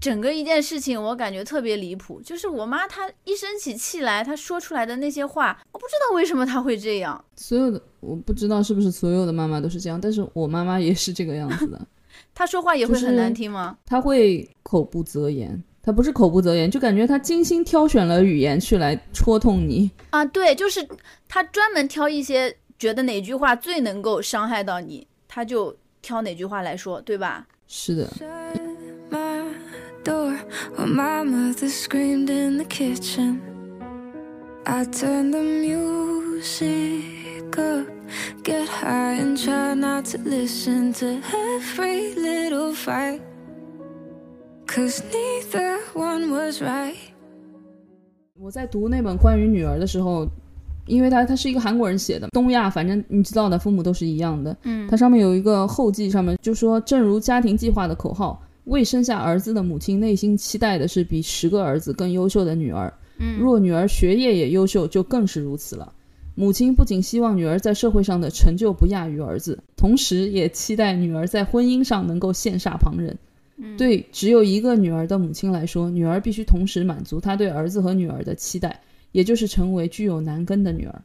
整个一件事情我感觉特别离谱，就是我妈她一生起气来，她说出来的那些话，我不知道为什么她会这样。所有的我不知道是不是所有的妈妈都是这样，但是我妈妈也是这个样子的。她说话也会很难听吗？她会口不择言，她不是口不择言，就感觉她精心挑选了语言去来戳痛你啊。对，就是她专门挑一些觉得哪句话最能够伤害到你，她就挑哪句话来说，对吧？是的。Door while my mother screamed in the kitchen. I turned the music up, get high and try not to listen to every little fight. Cause neither one was right. 我在读那本关于女儿的时候，因为他他是一个韩国人写的，东亚反正你知道的，父母都是一样的。嗯，它上面有一个后记，上面就说，正如家庭计划的口号。未生下儿子的母亲内心期待的是比十个儿子更优秀的女儿。嗯，若女儿学业也优秀，就更是如此了。母亲不仅希望女儿在社会上的成就不亚于儿子，同时也期待女儿在婚姻上能够羡煞旁人。对只有一个女儿的母亲来说，女儿必须同时满足她对儿子和女儿的期待，也就是成为具有男根的女儿。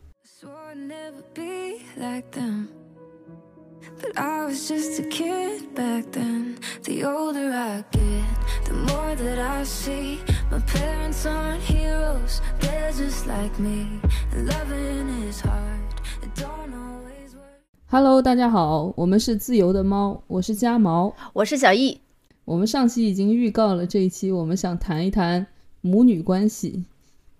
But I was just a kid back then. The older I get, the more that I see. My parents aren't heroes, they're just like me. And loving is hard, it don't always work. Hello，大家好，我们是自由的猫，我是家毛，我是小易。我们上期已经预告了这一期，我们想谈一谈母女关系。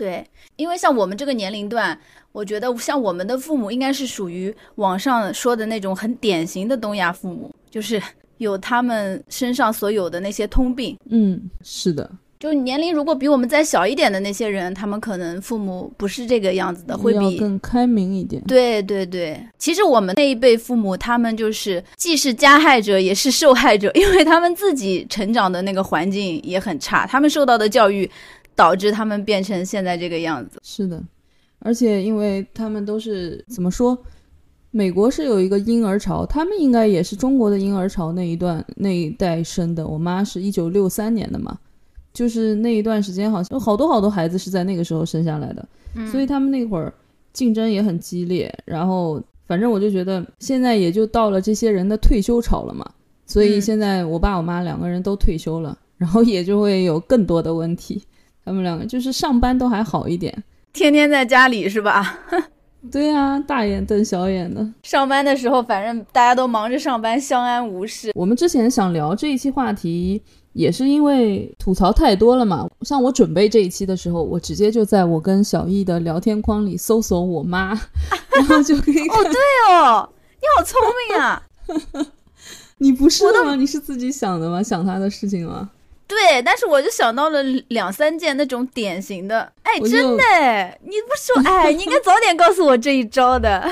对，因为像我们这个年龄段，我觉得像我们的父母应该是属于网上说的那种很典型的东亚父母，就是有他们身上所有的那些通病。嗯，是的，就年龄如果比我们再小一点的那些人，他们可能父母不是这个样子的，会比更开明一点。对对对，其实我们那一辈父母，他们就是既是加害者也是受害者，因为他们自己成长的那个环境也很差，他们受到的教育。导致他们变成现在这个样子。是的，而且因为他们都是怎么说，美国是有一个婴儿潮，他们应该也是中国的婴儿潮那一段那一代生的。我妈是一九六三年的嘛，就是那一段时间，好像有好多好多孩子是在那个时候生下来的，所以他们那会儿竞争也很激烈。然后反正我就觉得现在也就到了这些人的退休潮了嘛，所以现在我爸我妈两个人都退休了，然后也就会有更多的问题。他们两个就是上班都还好一点，天天在家里是吧？对啊，大眼瞪小眼的。上班的时候，反正大家都忙着上班，相安无事。我们之前想聊这一期话题，也是因为吐槽太多了嘛。像我准备这一期的时候，我直接就在我跟小易的聊天框里搜索我妈，然后就可以。哦，对哦，你好聪明啊！你不是吗？你是自己想的吗？想他的事情吗？对，但是我就想到了两三件那种典型的，哎，真的，你不说，哎，你应该早点告诉我这一招的。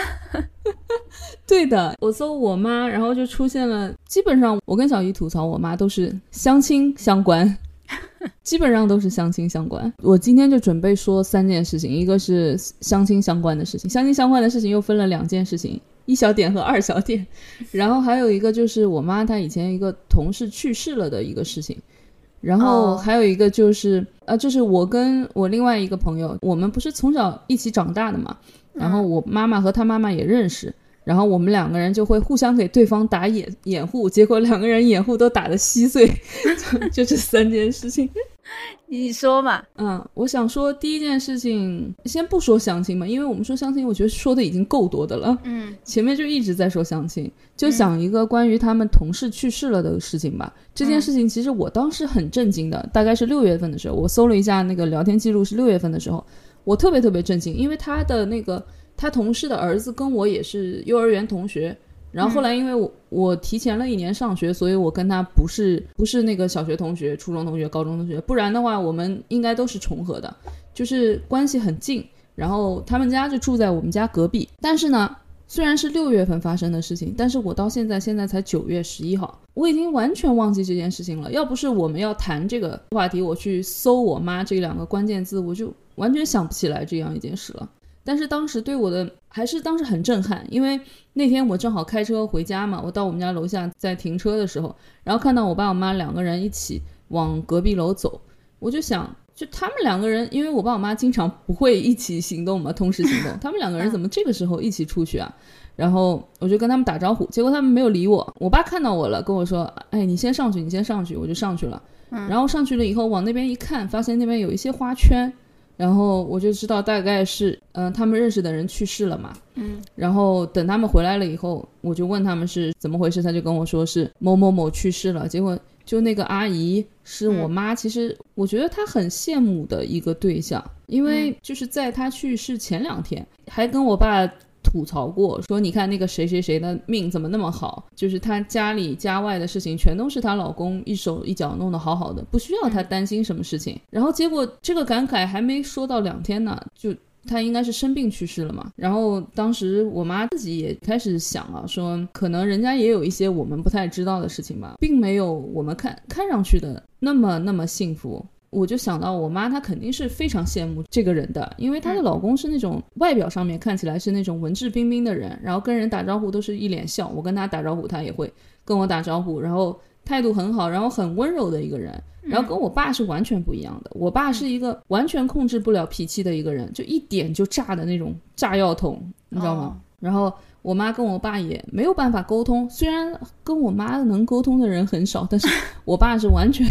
对的，我搜我妈，然后就出现了，基本上我跟小姨吐槽我妈都是相亲相关，基本上都是相亲相关。我今天就准备说三件事情，一个是相亲相关的事情，相亲相关的事情又分了两件事情，一小点和二小点，然后还有一个就是我妈她以前一个同事去世了的一个事情。然后还有一个就是，呃，就是我跟我另外一个朋友，我们不是从小一起长大的嘛。然后我妈妈和他妈妈也认识，然后我们两个人就会互相给对方打掩掩护，结果两个人掩护都打得稀碎，就这三件事情。你说嘛？嗯，我想说第一件事情，先不说相亲嘛，因为我们说相亲，我觉得说的已经够多的了。嗯，前面就一直在说相亲，就讲一个关于他们同事去世了的事情吧。这件事情其实我当时很震惊的，大概是六月份的时候，我搜了一下那个聊天记录，是六月份的时候，我特别特别震惊，因为他的那个他同事的儿子跟我也是幼儿园同学。然后后来，因为我我提前了一年上学，所以我跟他不是不是那个小学同学、初中同学、高中同学，不然的话，我们应该都是重合的，就是关系很近。然后他们家就住在我们家隔壁。但是呢，虽然是六月份发生的事情，但是我到现在现在才九月十一号，我已经完全忘记这件事情了。要不是我们要谈这个话题，我去搜我妈这两个关键字，我就完全想不起来这样一件事了。但是当时对我的还是当时很震撼，因为那天我正好开车回家嘛，我到我们家楼下在停车的时候，然后看到我爸我妈两个人一起往隔壁楼走，我就想，就他们两个人，因为我爸我妈经常不会一起行动嘛，同时行动，他们两个人怎么这个时候一起出去啊？然后我就跟他们打招呼，结果他们没有理我。我爸看到我了，跟我说：“哎，你先上去，你先上去。”我就上去了。然后上去了以后，往那边一看，发现那边有一些花圈，然后我就知道大概是，嗯，他们认识的人去世了嘛。嗯。然后等他们回来了以后，我就问他们是怎么回事，他就跟我说是某某某去世了。结果就那个阿姨是我妈，其实我觉得她很羡慕的一个对象，因为就是在她去世前两天，还跟我爸。吐槽过，说你看那个谁谁谁的命怎么那么好，就是她家里家外的事情全都是她老公一手一脚弄得好好的，不需要她担心什么事情。然后结果这个感慨还没说到两天呢，就她应该是生病去世了嘛。然后当时我妈自己也开始想啊，说可能人家也有一些我们不太知道的事情吧，并没有我们看看上去的那么那么幸福。我就想到我妈，她肯定是非常羡慕这个人的，因为她的老公是那种外表上面看起来是那种文质彬彬的人，然后跟人打招呼都是一脸笑。我跟他打招呼，他也会跟我打招呼，然后态度很好，然后很温柔的一个人。然后跟我爸是完全不一样的，我爸是一个完全控制不了脾气的一个人，就一点就炸的那种炸药桶，你知道吗？然后。我妈跟我爸也没有办法沟通，虽然跟我妈能沟通的人很少，但是 我爸是完全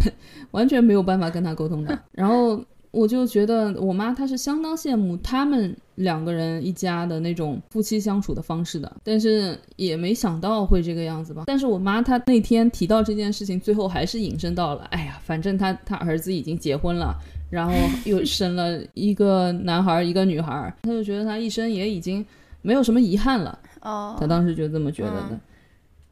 完全没有办法跟他沟通的。然后我就觉得我妈她是相当羡慕他们两个人一家的那种夫妻相处的方式的，但是也没想到会这个样子吧。但是我妈她那天提到这件事情，最后还是引申到了，哎呀，反正她她儿子已经结婚了，然后又 生了一个男孩一个女孩，他就觉得他一生也已经没有什么遗憾了。哦，他当时就这么觉得的，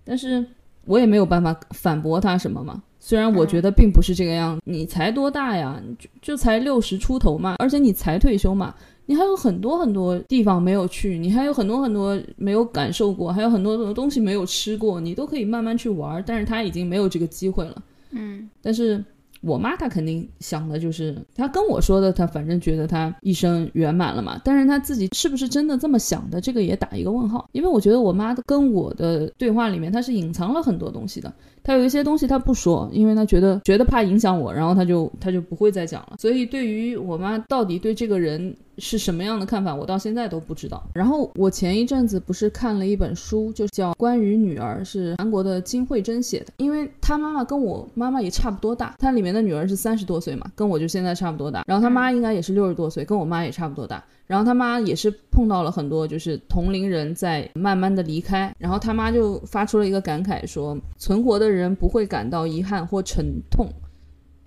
但是我也没有办法反驳他什么嘛。虽然我觉得并不是这个样子，你才多大呀？就就才六十出头嘛，而且你才退休嘛，你还有很多很多地方没有去，你还有很多很多没有感受过，还有很多很多东西没有吃过，你都可以慢慢去玩。但是他已经没有这个机会了。嗯，但是。我妈她肯定想的就是，她跟我说的，她反正觉得她一生圆满了嘛。但是她自己是不是真的这么想的，这个也打一个问号。因为我觉得我妈跟我的对话里面，她是隐藏了很多东西的。她有一些东西他不说，因为他觉得觉得怕影响我，然后他就他就不会再讲了。所以对于我妈到底对这个人。是什么样的看法，我到现在都不知道。然后我前一阵子不是看了一本书，就叫《关于女儿》，是韩国的金惠珍写的。因为她妈妈跟我妈妈也差不多大，她里面的女儿是三十多岁嘛，跟我就现在差不多大。然后她妈应该也是六十多岁，跟我妈也差不多大。然后他妈也是碰到了很多就是同龄人在慢慢的离开，然后他妈就发出了一个感慨，说存活的人不会感到遗憾或沉痛。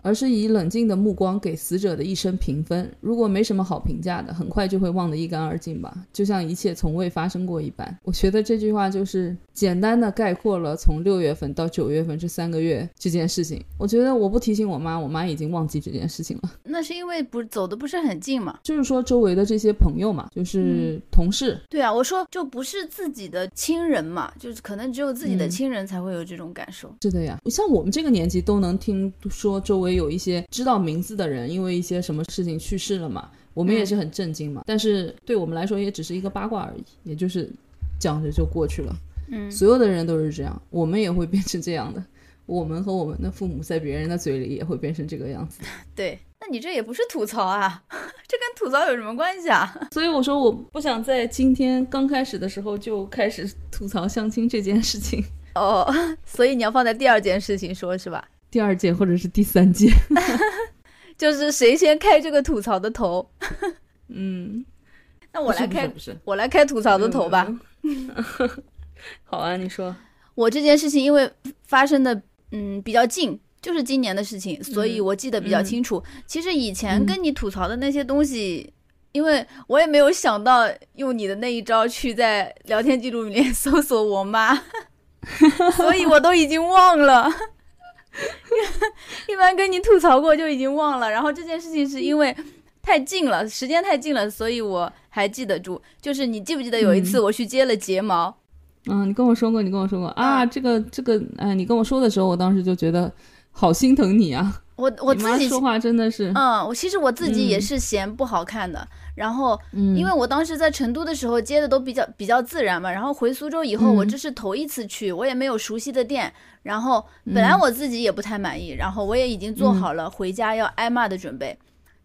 而是以冷静的目光给死者的一生评分，如果没什么好评价的，很快就会忘得一干二净吧，就像一切从未发生过一般。我觉得这句话就是简单的概括了从六月份到九月份这三个月这件事情。我觉得我不提醒我妈，我妈已经忘记这件事情了。那是因为不走的不是很近嘛？就是说周围的这些朋友嘛，就是同事。对啊，我说就不是自己的亲人嘛，就是可能只有自己的亲人才会有这种感受。是的呀，像我们这个年纪都能听说周围。有一些知道名字的人，因为一些什么事情去世了嘛，我们也是很震惊嘛。但是对我们来说，也只是一个八卦而已，也就是讲着就过去了。嗯，所有的人都是这样，我们也会变成这样的。我们和我们的父母在别人的嘴里也会变成这个样子。对，那你这也不是吐槽啊，这跟吐槽有什么关系啊？所以我说，我不想在今天刚开始的时候就开始吐槽相亲这件事情。哦，所以你要放在第二件事情说，是吧？第二件或者是第三件，就是谁先开这个吐槽的头？嗯，那我来开，我来开吐槽的头吧。好啊，你说。我这件事情因为发生的嗯比较近，就是今年的事情，所以我记得比较清楚。其实以前跟你吐槽的那些东西，因为我也没有想到用你的那一招去在聊天记录里面搜索我妈，所以我都已经忘了。一般跟你吐槽过就已经忘了，然后这件事情是因为太近了，时间太近了，所以我还记得住。就是你记不记得有一次我去接了睫毛？嗯，你跟我说过，你跟我说过啊，这个这个，哎，你跟我说的时候，我当时就觉得好心疼你啊。我我自己说话真的是，嗯，我其实我自己也嗯是嫌不好看的，然后嗯，因为我当时在成都的时候接的都比较比较自然嘛，然后回苏州以后，我嗯这是头一次去，我也没有熟悉的店，然后本来嗯我自己也不太满意，然后我也已经做好了回家要挨骂的准备，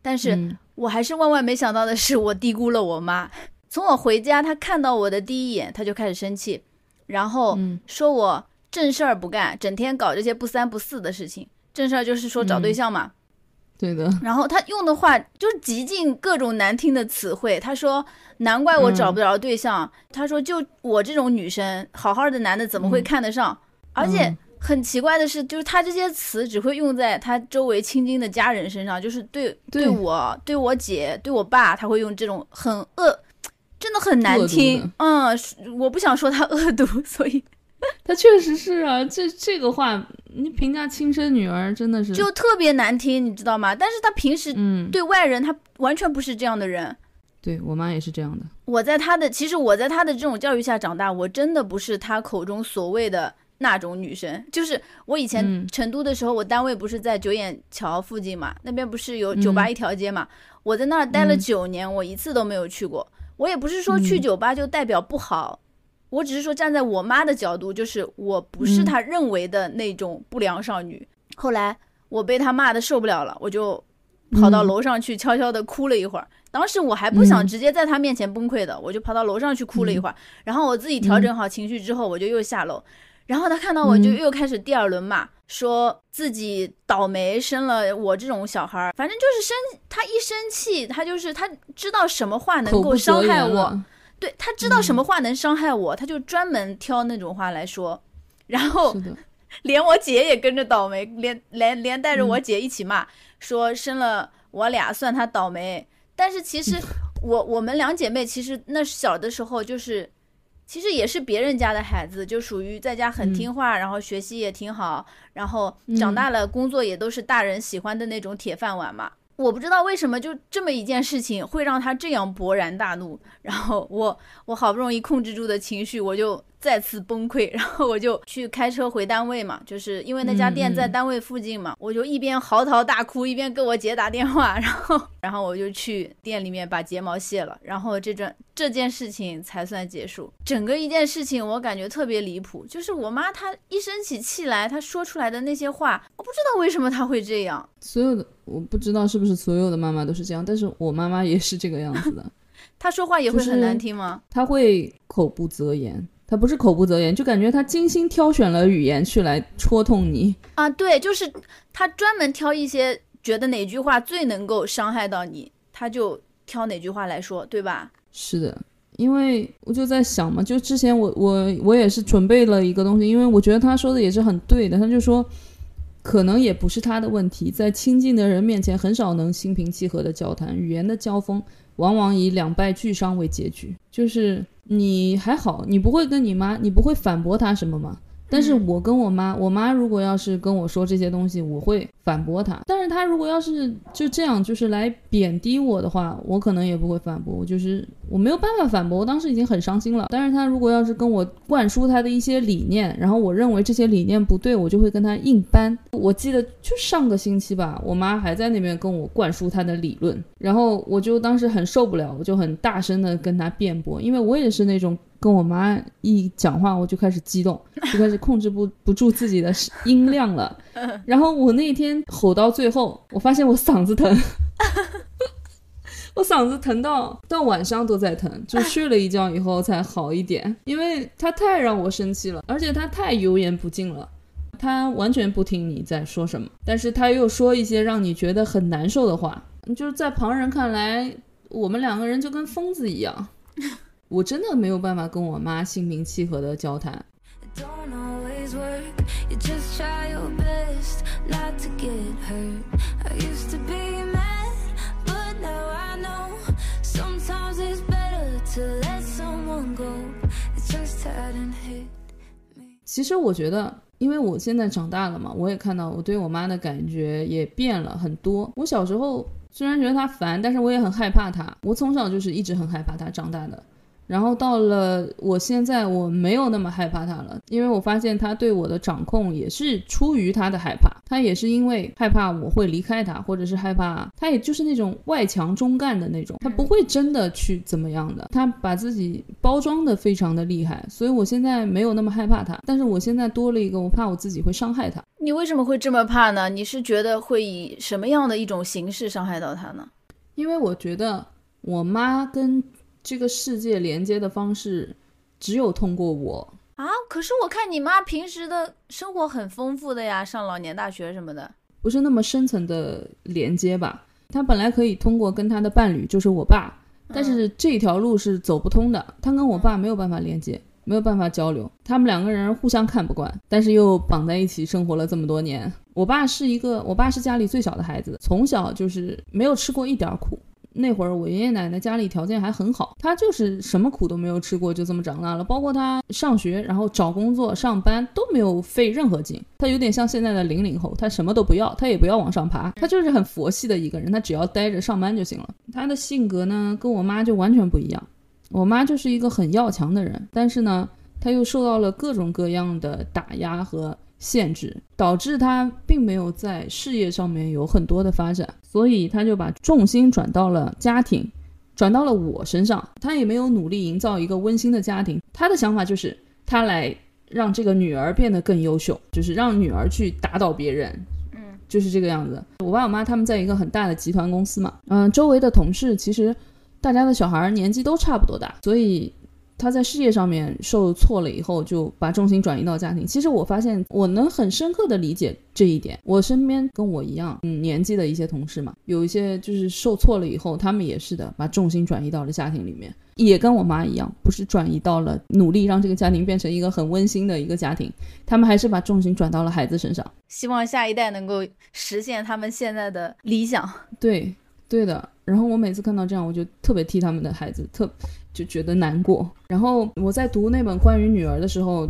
但是嗯我还是万万没想到的是，我低估了我妈。从我回家，她看到我的第一眼，她就开始生气，然后嗯说我正事儿不干，整天搞这些不三不四的事情。正事儿就是说找对嗯象嘛，对的，然后他用的话就是极尽各种难听的词汇。他说：“难怪我找不着对象。他说：“就我这种女生，好好的男的怎么会看得上？而且嗯很奇怪的是，就是他这些词只会用在他周围亲近的家人身上，就是对对我、对我姐、对我爸，他会用这种很恶，真的很难听。嗯，我不想说他恶毒，所以 他确实是啊，这这个话，你评价亲生女儿真的是，就特别难听，你知道吗？但是他平时嗯，对外人，他完全不是这样的人。对我妈也是这样的，我在他的，其实我在他的这种教育下长大，我真的不是他口中所谓的那种女生。就是我以前嗯成都的时候，我单位不是在九眼桥附近嘛，那边不是有酒吧嗯一条街嘛，我在那儿待了嗯九年，我一次都没有去过。我也不是说去嗯酒吧就代表不好，我只是说站在我妈的角度，就是我不是嗯她认为的那种不良少女。后来我被她骂的受不了了，我就跑到嗯楼上去悄悄的哭了一会儿。当时我还不想嗯直接在她面前崩溃的，我就跑到楼上去哭了一会儿。然后我自己调整好情绪之后，我就又下楼。然后她看到我就嗯又开始第二轮骂，说自己倒霉生了我这种小孩儿，反正就是生她一生气，她就是她知道什么话能够伤害我，对他知道什么话能伤害我，他就专门挑那种话来说，然后，连我姐也跟着倒霉，连连连带着我嗯。姐一起骂，说生了我俩算他倒霉。但是其实我我们两姐妹其实那小的时候就是，其实也是别人家的孩子，就属于在家很嗯。听话，然后学习也挺好，然后长嗯。大了工作也都是大人喜欢的那种铁饭碗嘛。我不知道为什么就这么一件事情会让他这样勃然大怒，然后我我好不容易控制住的情绪，我就再次崩溃，然后我就去开车回单位嘛，就是因为那家店在单位附近嘛，我就一边嚎啕大哭，一边给我姐打电话，然后然后我就去店里面把睫毛卸了，然后这件这件事情才算结束。整个一件事情我感觉特别离谱，就是我妈她一生起气来，她说出来的那些话，我不知道为什么她会这样。所有的我不知道是不是所有的妈妈都是这样，但是我妈妈也是这个样子的，她说话也会很难听吗？她会口不择言，她不是口不择言，就感觉他精心挑选了语言去来戳痛你，啊，对，就是他专门挑一些觉得哪句话最能够伤害到你，他就挑哪句话来说，对吧？是的，因为我就在想嘛，就之前我我我也是准备了一个东西，因为我觉得他说的也是很对的，他就说，可能也不是他的问题，在亲近的人面前很少能心平气和的交谈，语言的交锋往往以两败俱伤为结局。就是你还好，你不会跟你妈，你不会反驳她什么吗？但是嗯我跟我妈，我妈如果要是跟我说这些东西，我会反驳她。但是她如果要是就这样，就是来贬低我的话，我可能也不会反驳。我就是我没有办法反驳，我当时已经很伤心了。但是她如果要是跟我灌输她的一些理念，然后我认为这些理念不对，我就会跟她硬搬。我记得就上个星期吧，我妈还在那边跟我灌输她的理论，然后我就当时很受不了，我就很大声的跟她辩驳，因为我也是那种跟我妈一讲话我就开始激动，就开始控制不不住自己的音量了。然后我那天吼到最后，我发现我嗓子疼，我嗓子疼到到晚上都在疼，就睡了一觉以后才好一点，因为他太让我生气了，而且他太油盐不进了。他完全不听你在说什么，但是他又说一些让你觉得很难受的话，就是在旁人看来，我们两个人就跟疯子一样。我真的没有办法跟我妈心平气和的交谈。其实我觉得，因为我现在长大了嘛，我也看到我对我妈的感觉也变了很多。我小时候虽然觉得她烦，但是我也很害怕她。我从小就是一直很害怕她长大的。然后到了我现在，我没有那么害怕他了，因为我发现他对我的掌控也是出于他的害怕，他也是因为害怕我会离开他，或者是害怕他，也就是那种外强中干的那种，他不会真的去怎么样的，他把自己包装的非常的厉害，所以我现在没有那么害怕他，但是我现在多了一个，我怕我自己会伤害他。你为什么会这么怕呢？你是觉得会以什么样的一种形式伤害到他呢？因为我觉得我妈跟。这个世界连接的方式，只有通过我啊！可是我看你妈平时的生活很丰富的呀，上老年大学什么的，不是那么深层的连接吧？她本来可以通过跟她的伴侣，就是我爸，但是这条路是走不通的。她跟我爸没有办法连接，没有办法交流，他们两个人互相看不惯，但是又绑在一起生活了这么多年。我爸是一个，我爸是家里最小的孩子，从小就是没有吃过一点苦。那会儿我爷爷奶奶家里条件还很好，他就是什么苦都没有吃过，就这么长大了。包括他上学，然后找工作、上班都没有费任何劲。他有点像现在的零零后，他什么都不要，他也不要往上爬，他就是很佛系的一个人，他只要待着上班就行了。他的性格呢，跟我妈就完全不一样。我妈就是一个很要强的人，但是呢，他又受到了各种各样的打压和。限制导致他并没有在事业上面有很多的发展，所以他就把重心转到了家庭，转到了我身上。他也没有努力营造一个温馨的家庭，他的想法就是他来让这个女儿变得更优秀，就是让女儿去打倒别人，嗯，就是这个样子。我爸我妈他们在一个很大的集团公司嘛，嗯，周围的同事其实大家的小孩年纪都差不多大，所以。他在事业上面受挫了以后，就把重心转移到家庭。其实我发现，我能很深刻的理解这一点。我身边跟我一样嗯年纪的一些同事嘛，有一些就是受挫了以后，他们也是的，把重心转移到了家庭里面，也跟我妈一样，不是转移到了努力让这个家庭变成一个很温馨的一个家庭，他们还是把重心转到了孩子身上，希望下一代能够实现他们现在的理想。对，对的。然后我每次看到这样，我就特别替他们的孩子特。就觉得难过。然后我在读那本关于女儿的时候，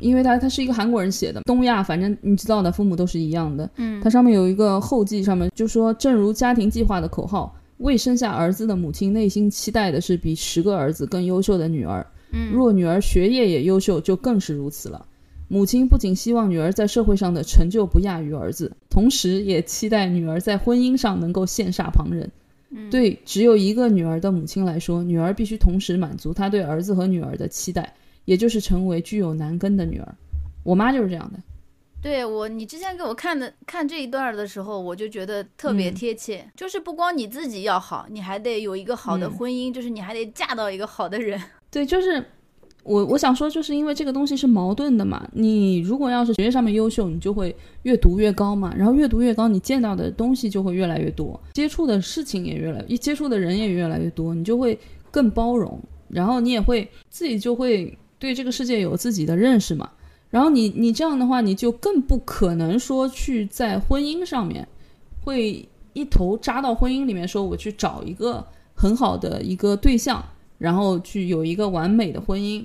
因为他他是一个韩国人写的，东亚反正你知道的，父母都是一样的。嗯，它上面有一个后记，上面就说，正如家庭计划的口号，未生下儿子的母亲内心期待的是比十个儿子更优秀的女儿。嗯，若女儿学业也优秀，就更是如此了。母亲不仅希望女儿在社会上的成就不亚于儿子，同时也期待女儿在婚姻上能够羡煞旁人。对只有一个女儿的母亲来说，女儿必须同时满足她对儿子和女儿的期待，也就是成为具有男根的女儿。我妈就是这样的。对我，你之前给我看的看这一段的时候，我就觉得特别贴切。就是不光你自己要好，你还得有一个好的婚姻，就是你还得嫁到一个好的人。对，就是。我我想说，就是因为这个东西是矛盾的嘛。你如果要是学业上面优秀，你就会越读越高嘛。然后越读越高，你见到的东西就会越来越多，接触的事情也越来，一接触的人也越来越多，你就会更包容。然后你也会自己就会对这个世界有自己的认识嘛。然后你你这样的话，你就更不可能说去在婚姻上面会一头扎到婚姻里面，说我去找一个很好的一个对象，然后去有一个完美的婚姻。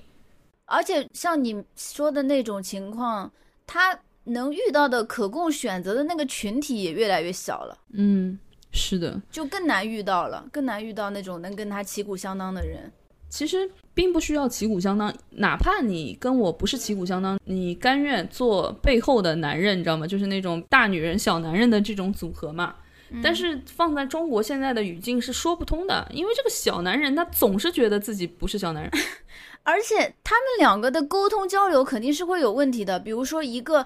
而且像你说的那种情况，他能遇到的可供选择的那个群体也越来越小了。嗯，是的，就更难遇到了，更难遇到那种能跟他旗鼓相当的人。其实并不需要旗鼓相当，哪怕你跟我不是旗鼓相当，你甘愿做背后的男人，你知道吗？就是那种大女人小男人的这种组合嘛。但是放在中国现在的语境是说不通的，因为这个小男人他总是觉得自己不是小男人。而且他们两个的沟通交流肯定是会有问题的，比如说一个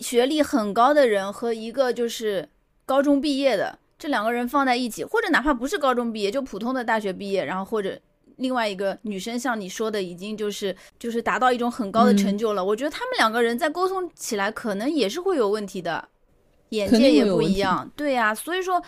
学历很高的人和一个就是高中毕业的这两个人放在一起，或者哪怕不是高中毕业，就普通的大学毕业，然后或者另外一个女生像你说的已经就是就是达到一种很高的成就了，我觉得他们两个人在沟通起来可能也是会有问题的，眼界也不一样，对呀，所以说。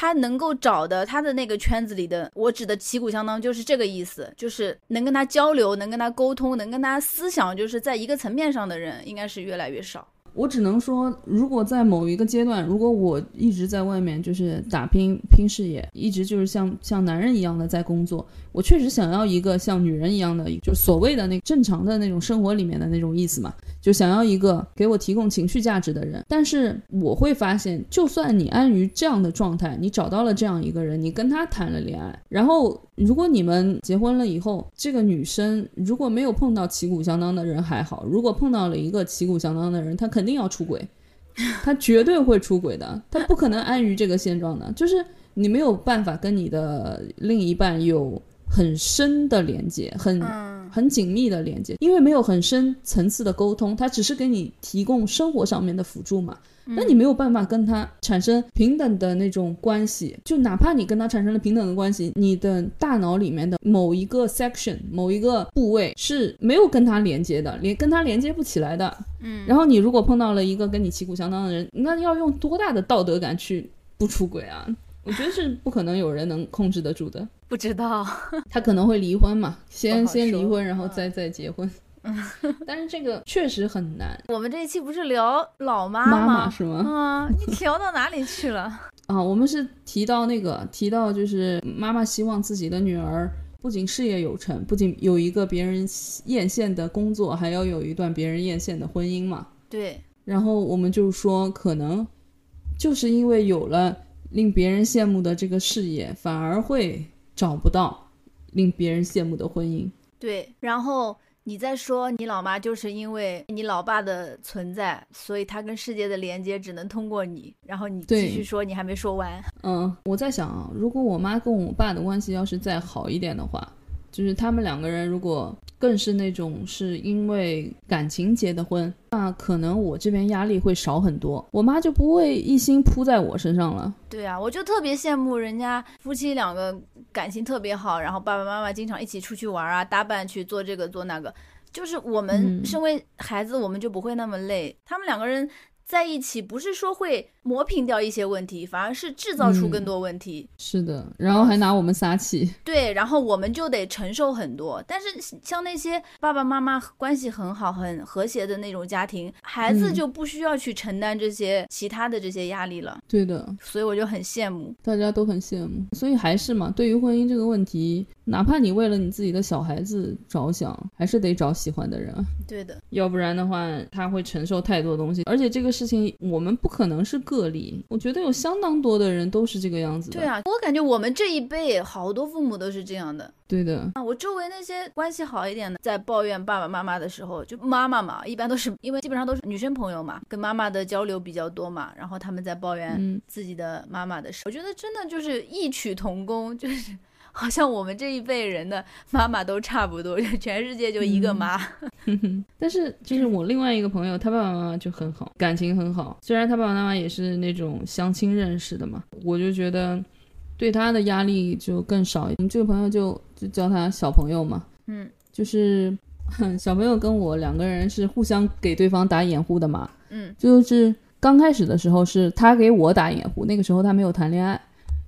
他能够找的他的那个圈子里的，我指的旗鼓相当就是这个意思，就是能跟他交流、能跟他沟通、能跟他思想就是在一个层面上的人，应该是越来越少。我只能说，如果在某一个阶段，如果我一直在外面就是打拼拼事业，一直就是像像男人一样的在工作，我确实想要一个像女人一样的，就所谓的那正常的那种生活里面的那种意思嘛，就想要一个给我提供情绪价值的人。但是我会发现，就算你安于这样的状态，你找到了这样一个人，你跟他谈了恋爱，然后如果你们结婚了以后，这个女生如果没有碰到旗鼓相当的人还好，如果碰到了一个旗鼓相当的人，他肯定要出轨，他绝对会出轨的，他不可能安于这个现状的。就是你没有办法跟你的另一半有很深的连接，很嗯，很紧密的连接，因为没有很深层次的沟通，他只是给你提供生活上面的辅助嘛。那你没有办法跟他产生平等的那种关系，就哪怕你跟他产生了平等的关系，你的大脑里面的某一个 section、某一个部位是没有跟他连接的，连跟他连接不起来的。嗯，然后你如果碰到了一个跟你旗鼓相当的人，那要用多大的道德感去不出轨啊？我觉得是不可能有人能控制得住的。不知道，他可能会离婚嘛，先先离婚，然后嗯再再结婚。但是这个确实很难。我们这一期不是聊老妈妈吗？妈是吗？啊，你聊到哪里去了？啊，我们是提到那个提到就是妈妈希望自己的女儿不仅事业有成，不仅有一个别人艳羡的工作，还要有一段别人艳羡的婚姻嘛。对，然后我们就说，可能就是因为有了令别人羡慕的这个事业，反而会找不到令别人羡慕的婚姻。对，然后你再说你老妈就是因为你老爸的存在，所以他跟世界的连接只能通过你。然后你继续说，你还没说完。嗯，我在想啊，如果我妈跟我爸的关系要是再好一点的话，就是他们两个人如果更是那种是因为感情结的婚，那可能我这边压力会少很多，我妈就不会一心扑在我身上了。对啊，我就特别羡慕人家夫妻两个感情特别好，然后爸爸妈妈经常一起出去玩啊，搭伴去做这个做那个。就是我们嗯身为孩子，我们就不会那么累。他们两个人在一起，不是说会磨平掉一些问题，反而是制造出更嗯多问题。是的，然后还拿我们撒气。对，然后我们就得承受很多。但是像那些爸爸妈妈关系很好、很和谐的那种家庭，孩子嗯就不需要去承担这些其他的这些压力了。对的，所以我就很羡慕。大家都很羡慕，所以还是嘛，对于婚姻这个问题，哪怕你为了你自己的小孩子着想，还是得找喜欢的人啊，对的，要不然的话，他会承受太多东西。而且这个事情，我们不可能是个例，我觉得有相当多的人都是这个样子的。对啊，我感觉我们这一辈好多父母都是这样的。对的，啊，我周围那些关系好一点的，在抱怨爸爸妈妈的时候，就妈妈嘛，一般都是因为基本上都是女生朋友嘛，跟妈妈的交流比较多嘛，然后他们在抱怨嗯，自己的妈妈的时候，我觉得真的就是异曲同工，就是好像我们这一辈人的妈妈都差不多，就全世界就一个嗯妈。但是就是我另外一个朋友，他爸爸妈妈就很好，感情很好。虽然他爸爸妈妈也是那种相亲认识的嘛，我就觉得对他的压力就更少。我们这个朋友就就叫他小朋友嘛，嗯，就是 小朋友跟我两个人是互相给对方打掩护的嘛。嗯，就是刚开始的时候是他给我打掩护，那个时候他没有谈恋爱，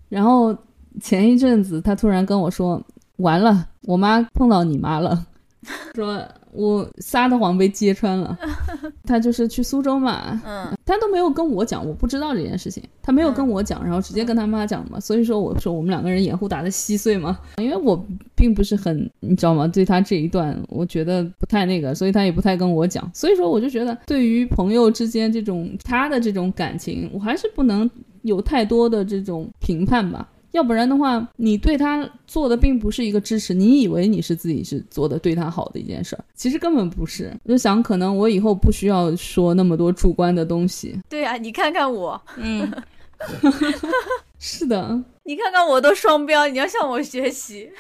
然后前一阵子他突然跟我说，完了，我妈碰到你妈了，说我撒的谎被揭穿了，他就是去苏州嘛，嗯，他都没有跟我讲，我不知道这件事情，他没有跟我讲，然后直接跟他妈讲嘛，所以说我说我们两个人掩护打得稀碎嘛，因为我并不是很，你知道吗？对他这一段我觉得不太那个，所以他也不太跟我讲，所以说我就觉得对于朋友之间这种他的这种感情，我还是不能有太多的这种评判吧。要不然的话，你对他做的并不是一个支持，你以为你是自己是做的对他好的一件事儿，其实根本不是。我就想，可能我以后不需要说那么多主观的东西。对啊，你看看我，嗯，是的，你看看我都双标，你要向我学习。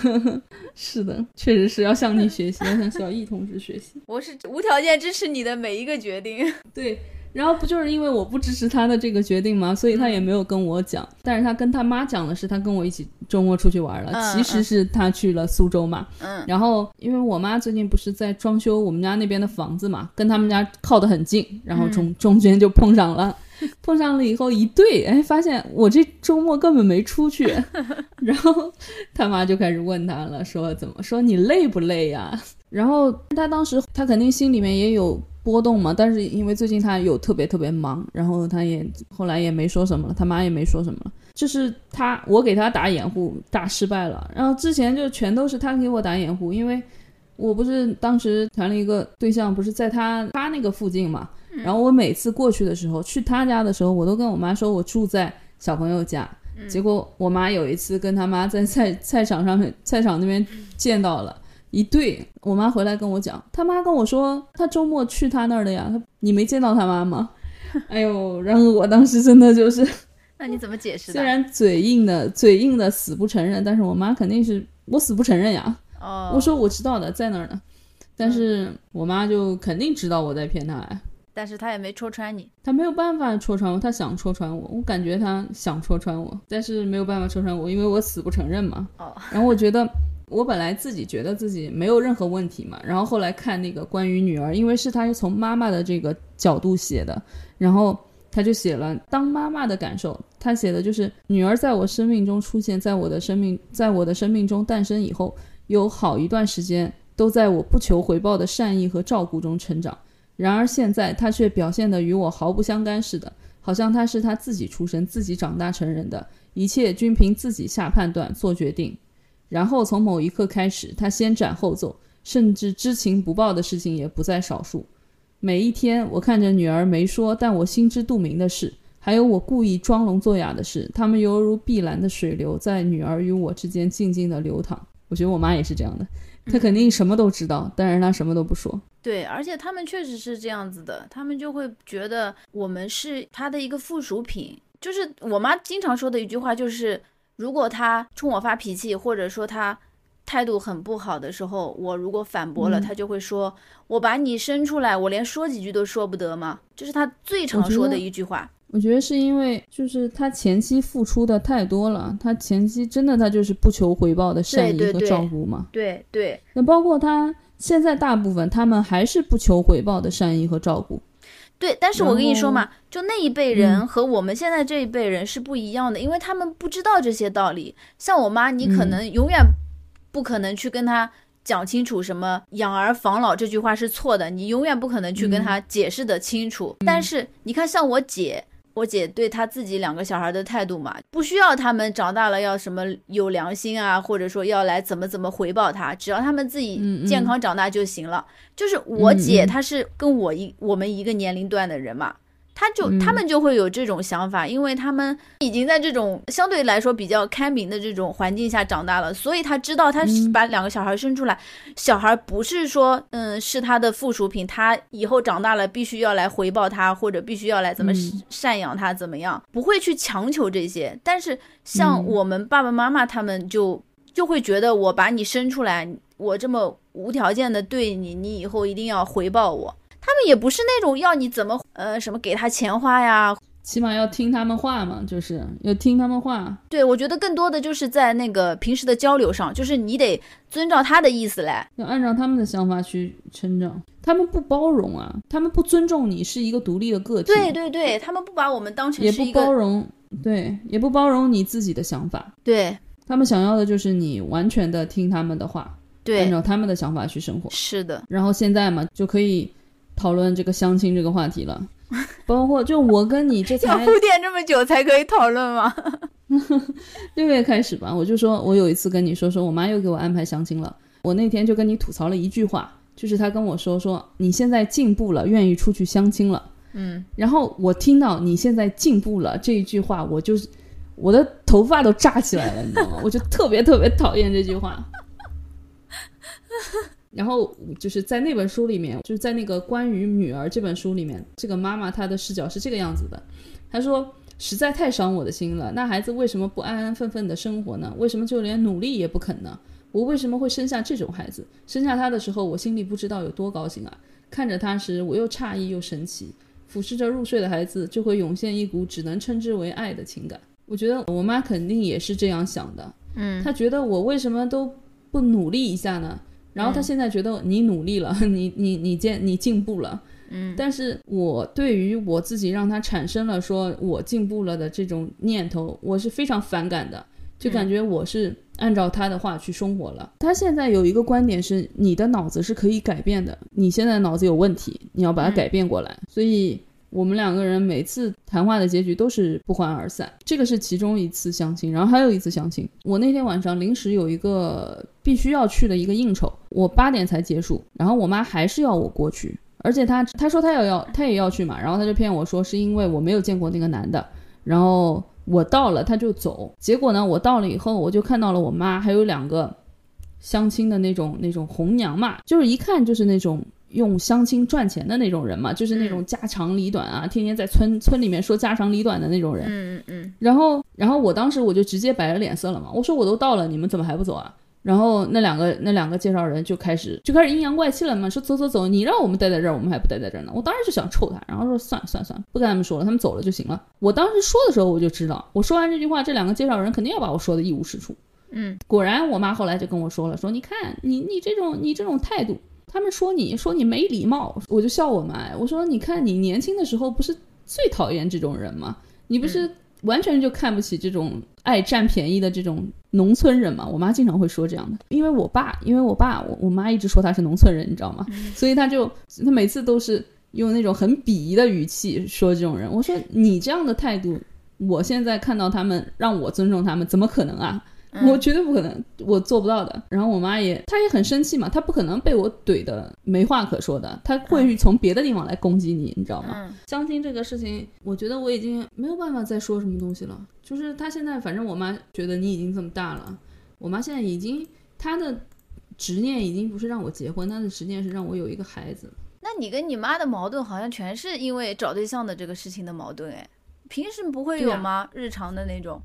是的，确实是要向你学习，要向小易同志学习。我是无条件支持你的每一个决定。对，然后不就是因为我不支持他的这个决定吗？所以他也没有跟我讲。但是他跟他妈讲的是，他跟我一起周末出去玩了。嗯其实是他去了苏州嘛。嗯然后因为我妈最近不是在装修我们家那边的房子嘛，跟他们家靠得很近，然后中、中间就碰上了。碰上了以后一对，哎，发现我这周末根本没出去，然后他妈就开始问他了，说怎么说你累不累呀？然后他当时他肯定心里面也有波动嘛。但是因为最近他有特别特别忙，然后他也后来也没说什么了，他妈也没说什么了。就是他，我给他打掩护，打失败了。然后之前就全都是他给我打掩护，因为我不是当时谈了一个对象，不是在他他那个附近嘛。然后我每次过去的时候，去他家的时候，我都跟我妈说我住在小朋友家。结果我妈有一次跟他妈在菜菜场上面菜场那边见到了一对，我妈回来跟我讲，他妈跟我说他周末去他那儿的呀，他你没见到他妈吗？哎呦，然后我当时真的就是。那你怎么解释？虽然嘴硬的嘴硬的死不承认，但是我妈肯定是我死不承认呀。哦，我说我知道的，在那儿呢。但是我妈就肯定知道我在骗她呀。但是她也没戳穿你，她没有办法戳穿我，她想戳穿我，我感觉她想戳穿我，但是没有办法戳穿我，因为我死不承认嘛。哦，然后我觉得我本来自己觉得自己没有任何问题嘛，然后后来看那个关于女儿，因为是她是从妈妈的这个角度写的，然后。他就写了当妈妈的感受，他写的就是女儿在我生命中出现，在我的生命，在我的生命中诞生以后，有好一段时间都在我不求回报的善意和照顾中成长。然而现在她却表现得与我毫不相干似的，好像她是她自己出生、自己长大成人的，一切均凭自己下判断、做决定。然后从某一刻开始，她先斩后奏，甚至知情不报的事情也不在少数。每一天，我看着女儿没说，但我心知肚明的事，还有我故意装聋作哑的事，他们犹如碧蓝的水流，在女儿与我之间静静的流淌。我觉得我妈也是这样的，她肯定什么都知道，但是她什么都不说。对，而且他们确实是这样子的，他们就会觉得我们是他的一个附属品。就是我妈经常说的一句话，就是如果他冲我发脾气，或者说他。态度很不好的时候，我如果反驳了，他就会说：“我把你生出来，我连说几句都说不得吗？”这是他最常说的一句话。我觉得是因为就是他前期付出的太多了，他前期真的他就是不求回报的善意和照顾嘛。对对。那包括他现在大部分他们还是不求回报的善意和照顾。对，但是我跟你说嘛，就那一辈人和我们现在这一辈人是不一样的，因为他们不知道这些道理。像我妈，你可能永远。不可能去跟她讲清楚什么“养儿防老”这句话是错的，你永远不可能去跟她解释的清楚。但是你看，像我姐，我姐对她自己两个小孩的态度嘛，不需要他们长大了要什么有良心啊，或者说要来怎么怎么回报他，只要他们自己健康长大就行了。就是我姐，她是跟我一我们一个年龄段的人嘛。他就他们就会有这种想法，因为他们已经在这种相对来说比较开明的这种环境下长大了，所以他知道他把两个小孩生出来，小孩不是说嗯是他的附属品，他以后长大了必须要来回报他，或者必须要来怎么赡养他怎么样，不会去强求这些。但是像我们爸爸妈妈他们就就会觉得我把你生出来，我这么无条件的对你，你以后一定要回报我。他们也不是那种要你怎么呃什么给他钱花呀，起码要听他们话嘛，就是要听他们话。对，我觉得更多的就是在那个平时的交流上，就是你得遵照他的意思来，要按照他们的想法去成长。他们不包容啊，他们不尊重你是一个独立的个体。对对对，他们不把我们当成也不包容，对，也不包容你自己的想法。对他们想要的就是你完全的听他们的话，对，按照他们的想法去生活。是的，然后现在嘛就可以。讨论这个相亲这个话题了，包括就我跟你这才铺垫这么久才可以讨论吗？六月开始吧，我就说我有一次跟你说说我妈又给我安排相亲了，我那天就跟你吐槽了一句话，就是她跟我说说你现在进步了，愿意出去相亲了，嗯，然后我听到你现在进步了这一句话，我就是我的头发都炸起来了，你知道吗？我就特别特别讨厌这句话。然后就是在那本书里面，就是在那个关于女儿这本书里面，这个妈妈她的视角是这个样子的。她说：“实在太伤我的心了，那孩子为什么不安安分分的生活呢？为什么就连努力也不肯呢？我为什么会生下这种孩子？生下他的时候，我心里不知道有多高兴啊！看着他时，我又诧异又神奇。俯视着入睡的孩子，就会涌现一股只能称之为爱的情感。我觉得我妈肯定也是这样想的。嗯，她觉得我为什么都不努力一下呢？”然后他现在觉得你努力了，你你你进你进步了，嗯，但是我对于我自己让他产生了说我进步了的这种念头，我是非常反感的。就感觉我是按照他的话去生活了。他现在有一个观点是，你的脑子是可以改变的，你现在脑子有问题，你要把它改变过来。所以。我们两个人每次谈话的结局都是不欢而散，这个是其中一次相亲，然后还有一次相亲。我那天晚上临时有一个必须要去的一个应酬，我八点才结束，然后我妈还是要我过去，而且她她说她要要她也要去嘛，然后她就骗我说是因为我没有见过那个男的，然后我到了她就走，结果呢我到了以后我就看到了我妈还有两个相亲的那种那种红娘嘛，就是一看就是那种。用相亲赚钱的那种人嘛，就是那种家长里短啊，天天在村村里面说家长里短的那种人。嗯嗯嗯。然后，然后我当时我就直接摆了脸色了嘛，我说我都到了，你们怎么还不走啊？然后那两个那两个介绍人就开始就开始阴阳怪气了嘛，说走走走，你让我们待在这儿，我们还不待在这儿呢。我当时就想抽他，然后说算了算了算了，不跟他们说了，他们走了就行了。我当时说的时候我就知道，我说完这句话，这两个介绍人肯定要把我说的一无是处。嗯，果然我妈后来就跟我说了，说你看你你这种你这种态度。他们说你说你没礼貌，我就笑我妈。我说你看你年轻的时候不是最讨厌这种人吗？你不是完全就看不起这种爱占便宜的这种农村人吗？我妈经常会说这样的，因为我爸，因为我爸，我我妈一直说他是农村人，你知道吗？所以他就他每次都是用那种很鄙夷的语气说这种人。我说你这样的态度，我现在看到他们让我尊重他们，怎么可能啊？我绝对不可能，我做不到的。然后我妈也，她也很生气嘛，她不可能被我怼的没话可说的，她会从别的地方来攻击你，你知道吗？相亲这个事情，我觉得我已经没有办法再说什么东西了。就是她现在，反正我妈觉得你已经这么大了，我妈现在已经她的执念已经不是让我结婚，她的执念是让我有一个孩子。那你跟你妈的矛盾好像全是因为找对象的这个事情的矛盾哎，平时不会有吗？日常的那种。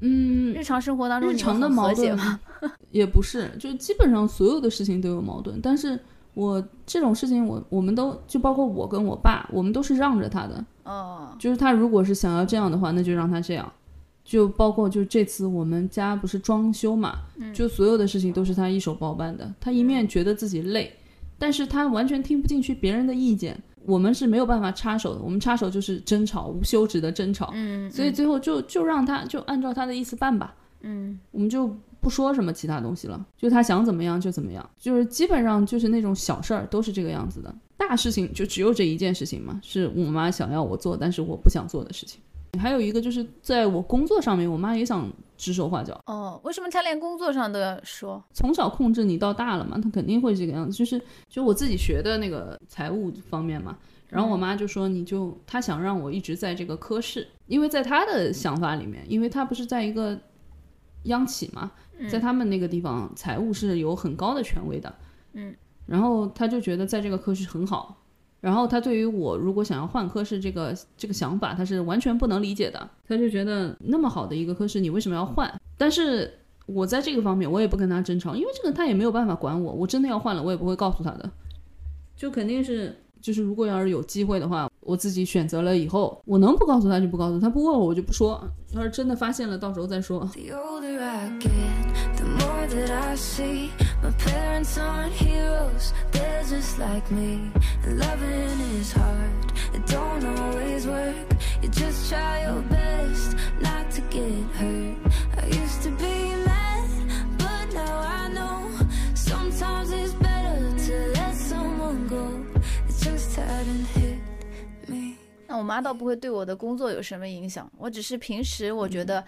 嗯，日常生活当中日常的矛盾吗？也不是，就基本上所有的事情都有矛盾。但是我这种事情，我我们都就包括我跟我爸，我们都是让着他的。哦，就是他如果是想要这样的话，那就让他这样。就包括就这次我们家不是装修嘛，就所有的事情都是他一手包办的。他一面觉得自己累，但是他完全听不进去别人的意见。我们是没有办法插手的，我们插手就是争吵，无休止的争吵。嗯，所以最后就就让他就按照他的意思办吧。嗯，我们就不说什么其他东西了，就他想怎么样就怎么样，就是基本上就是那种小事儿都是这个样子的，大事情就只有这一件事情嘛，是我妈想要我做，但是我不想做的事情。还有一个就是在我工作上面，我妈也想指手画脚。哦，为什么她连工作上都要说？从小控制你到大了嘛，她肯定会这个样子。就是就我自己学的那个财务方面嘛，然后我妈就说，你就她想让我一直在这个科室，因为在她的想法里面，因为她不是在一个央企嘛，在他们那个地方财务是有很高的权威的。嗯，然后她就觉得在这个科室很好。然后他对于我如果想要换科室这个这个想法，他是完全不能理解的。他就觉得那么好的一个科室，你为什么要换？但是我在这个方面，我也不跟他争吵，因为这个他也没有办法管我。我真的要换了，我也不会告诉他的。就肯定是，就是如果要是有机会的话，我自己选择了以后，我能不告诉他就不告诉他，不问我我就不说。要是真的发现了，到时候再说。My parents aren't heroes, they're just like me. And loving is hard, it don't always work. You just try your best not to get hurt. I used to be mad, but now I know sometimes it's better to let someone go. It just hadn't hit me. 那我妈倒不会对我的工作有什么影响，我只是平时我觉得。嗯，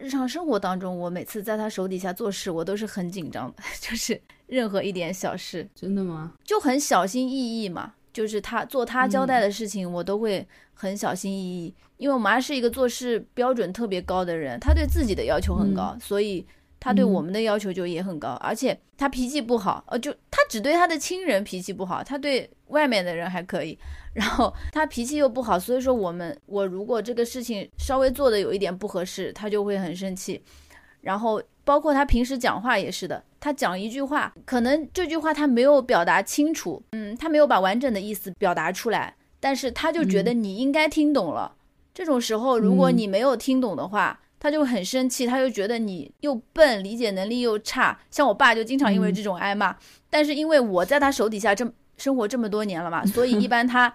日常生活当中，我每次在他手底下做事，我都是很紧张的，就是任何一点小事，真的吗？就很小心翼翼嘛。就是他做他交代的事情，我都会很小心翼翼，因为我妈是一个做事标准特别高的人，她对自己的要求很高，所以她对我们的要求就也很高。而且他脾气不好，呃，就他只对他的亲人脾气不好，他对外面的人还可以。然后他脾气又不好，所以说我们我如果这个事情稍微做的有一点不合适，他就会很生气。然后包括他平时讲话也是的，他讲一句话，可能这句话他没有表达清楚，嗯，他没有把完整的意思表达出来，但是他就觉得你应该听懂了。这种时候，如果你没有听懂的话，他就很生气，他就觉得你又笨，理解能力又差。像我爸就经常因为这种挨骂，但是因为我在他手底下这生活这么多年了嘛，所以一 般他。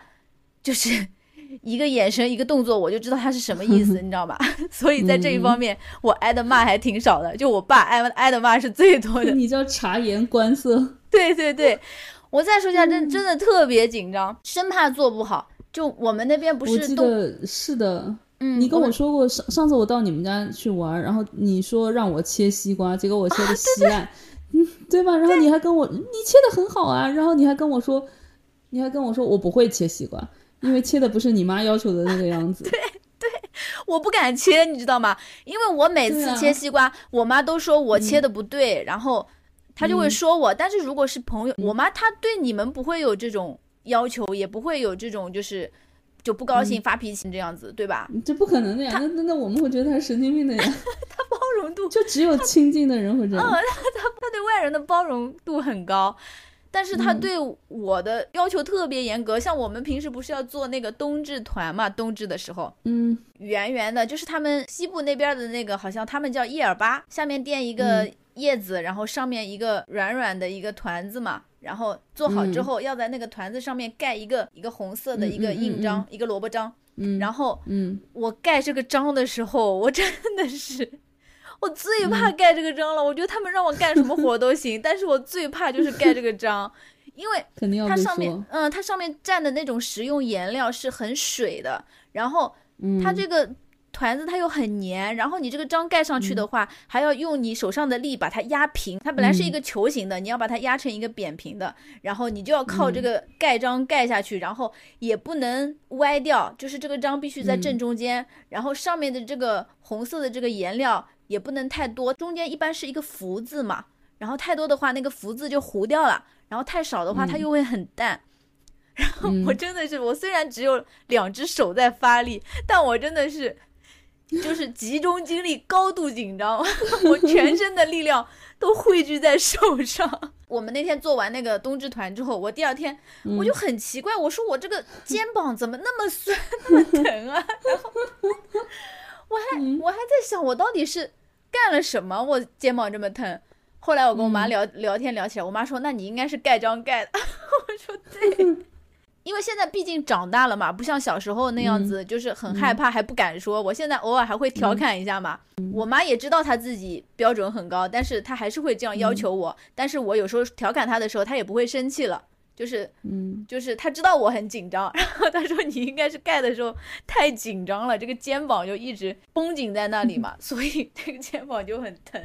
就是 一个眼神一个动作，我就知道他是什么意思，你知道吧？所以在这一方面，我挨的骂还挺少的，就我爸挨挨的骂是最多的。你叫察言观色。对对对，我再说一下，真真的特别紧张，生怕做不好。就我们那边不是都是的，嗯，你跟我说过上上次我到你们家去玩，然后你说让我切西瓜，结果我切的稀烂，嗯，对吧？然后你还跟我你切的很好啊，然后你还跟我说，你还跟我说我不会切西瓜，因为切的不是你妈要求的那个样子。对对我不敢切，你知道吗？因为我每次切西瓜，我妈都说我切的不对，然后她就会说我。但是如果是朋友，我妈她对你们不会有这种要求，也不会有这种就是就不高兴、发脾气这样子，对吧？这不可能的呀，那那那我们会觉得他是神经病的呀，包容度，就只有亲近的人会这样。嗯，他他对外人的包容度很高。但是他对我的要求特别严格，像我们平时不是要做那个冬至团嘛？冬至的时候，嗯圆圆的，就是他们西部那边的那个，好像他们叫叶尔巴，下面垫一个叶子，然后上面一个软软的一个团子嘛。然后做好之后，要在那个团子上面盖一个一个红色的一个印章，一个萝卜章。嗯，然后嗯我盖这个章的时候，我真的是，我最怕盖这个章了。我觉得他们让我干什么活都行，但是我最怕就是盖这个章，因为 它上面，，嗯，它上面蘸的那种食用颜料是很水的，然后嗯，它这个团子它又很黏，然后你这个章盖上去的话，还要用你手上的力把它压平。它本来是一个球形的，你要把它压成一个扁平的，然后你就要靠这个盖章盖下去，然后也不能歪掉，就是这个章必须在正中间，然后上面的这个红色的这个颜料也不能太多，中间一般是一个福字嘛，然后太多的话那个福字就糊掉了，然后太少的话它又会很淡。然后我真的是，我虽然只有两只手在发力，但我真的是就是集中精力，高度紧张，我全身的力量都汇聚在手上。我们那天做完那个冬至团之后，我第二天我就很奇怪，我说我这个肩膀怎么那么酸，那么疼啊？然后我还我还在想，我到底是干了什么，我肩膀这么疼？后来我跟我妈聊、聊天聊起来，我妈说：“那你应该是盖章盖的。”我说：“对。”因为现在毕竟长大了嘛，不像小时候那样子，就是很害怕还不敢说。我现在偶尔还会调侃一下嘛。我妈也知道她自己标准很高，但是她还是会这样要求我。但是我有时候调侃她的时候，她也不会生气了，就是嗯就是她知道我很紧张，然后她说你应该是盖的时候太紧张了，这个肩膀就一直绷紧在那里嘛，所以这个肩膀就很疼。